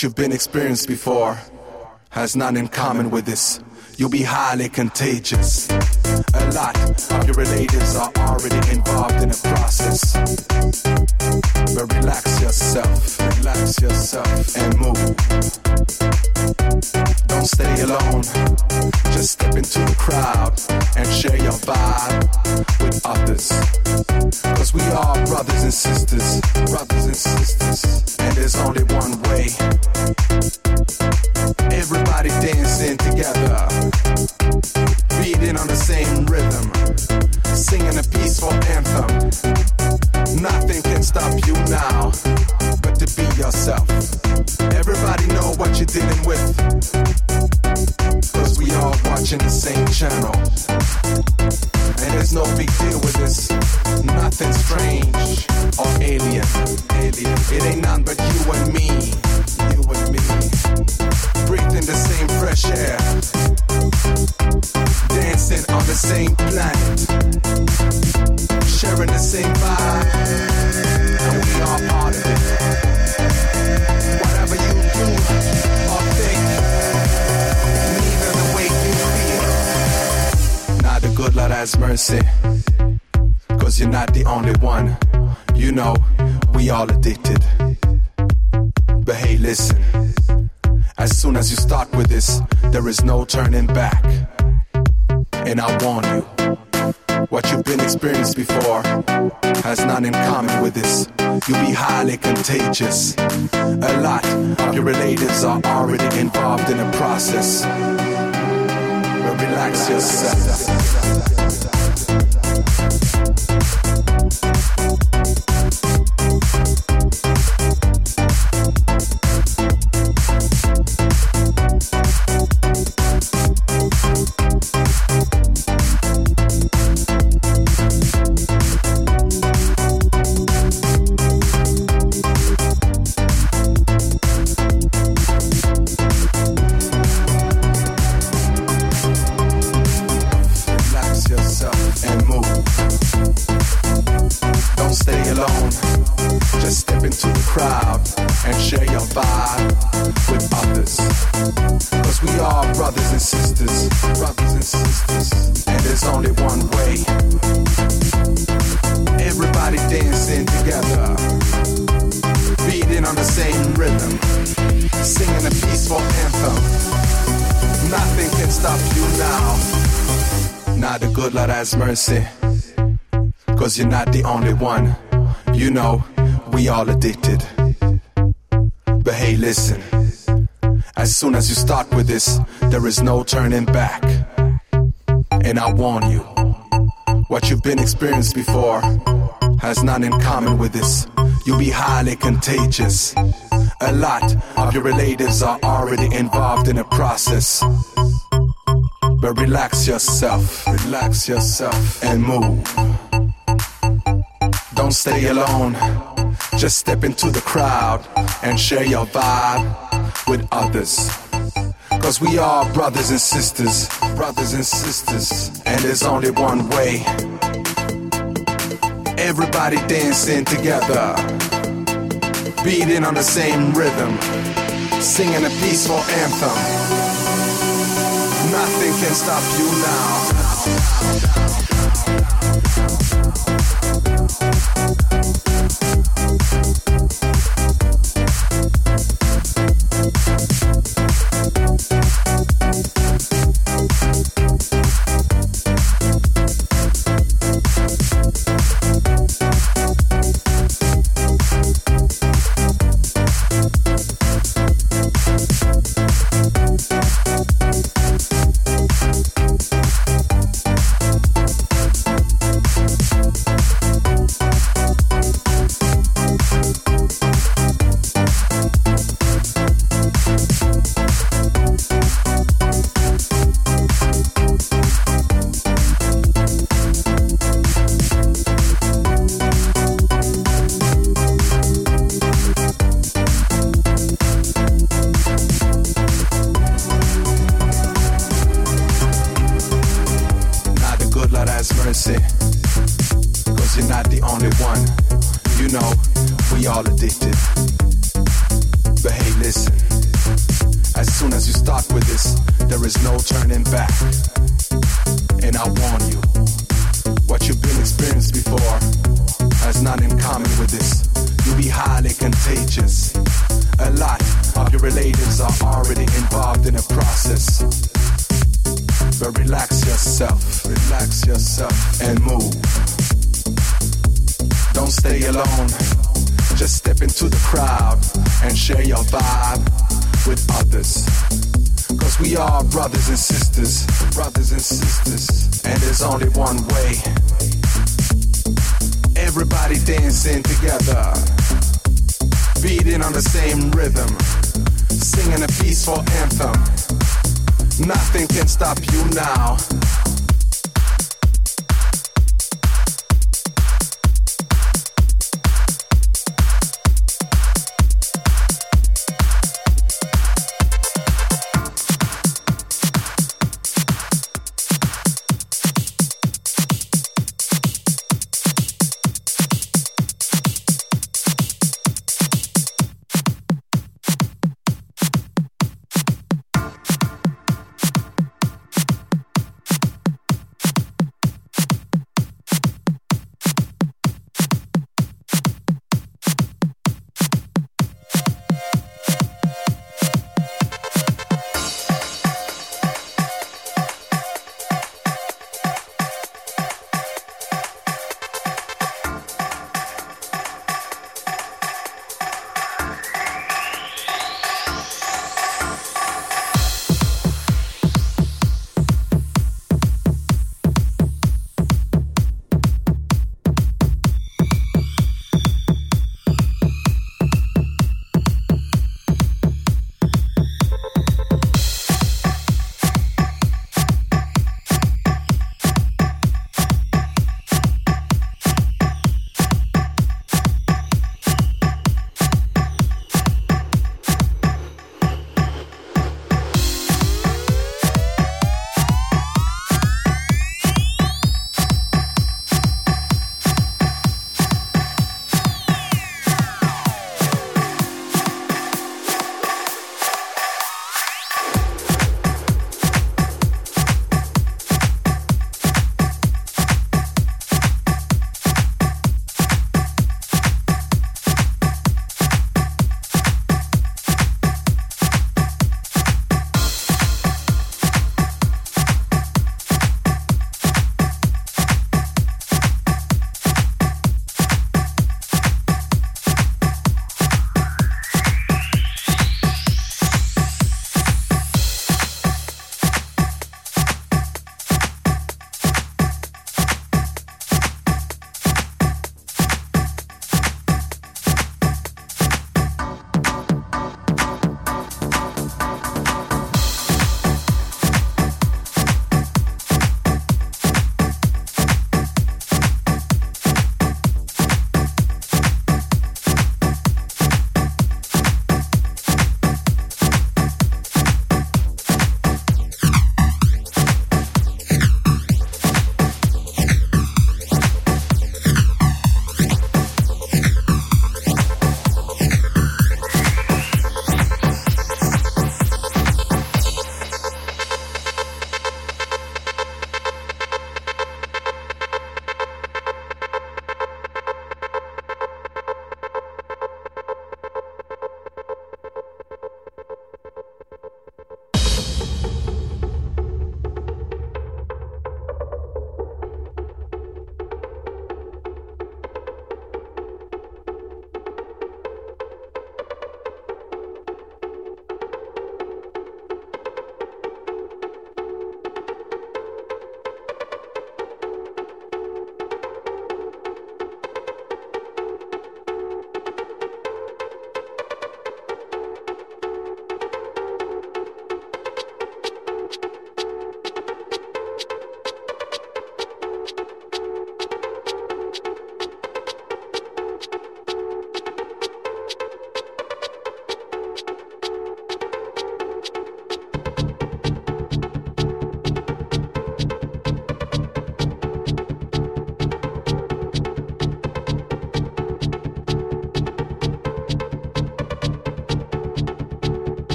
what you've been experienced before has none in common with this. You'll be highly contagious. A lot of your relatives are already involved in the process. But relax yourself, relax yourself, and move. Don't stay alone. Just step into the crowd and share your vibe with others. Cause we are brothers and sisters, mercy, cause you're not the only one. You know, we all addicted. But hey, listen. As soon as you start with this, there is no turning back. And I warn you, what you've been experienced before has none in common with this. You'll be highly contagious. A lot of your relatives are already involved in the process. But relax yourself. Mercy. Cause you're not the only one. You know, we all addicted. But hey, listen. As soon as you start with this, there is no turning back. And I warn you, what you've been experienced before has none in common with this. You'll be highly contagious. A lot of your relatives are already involved in the process. But relax yourself, relax yourself, and move. Don't stay alone. Just step into the crowd and share your vibe with others. Cause we are brothers and sisters, brothers and sisters, and there's only one way. Everybody dancing together, beating on the same rhythm, singing a peaceful anthem. Nothing can stop you now. Nothing can stop you now.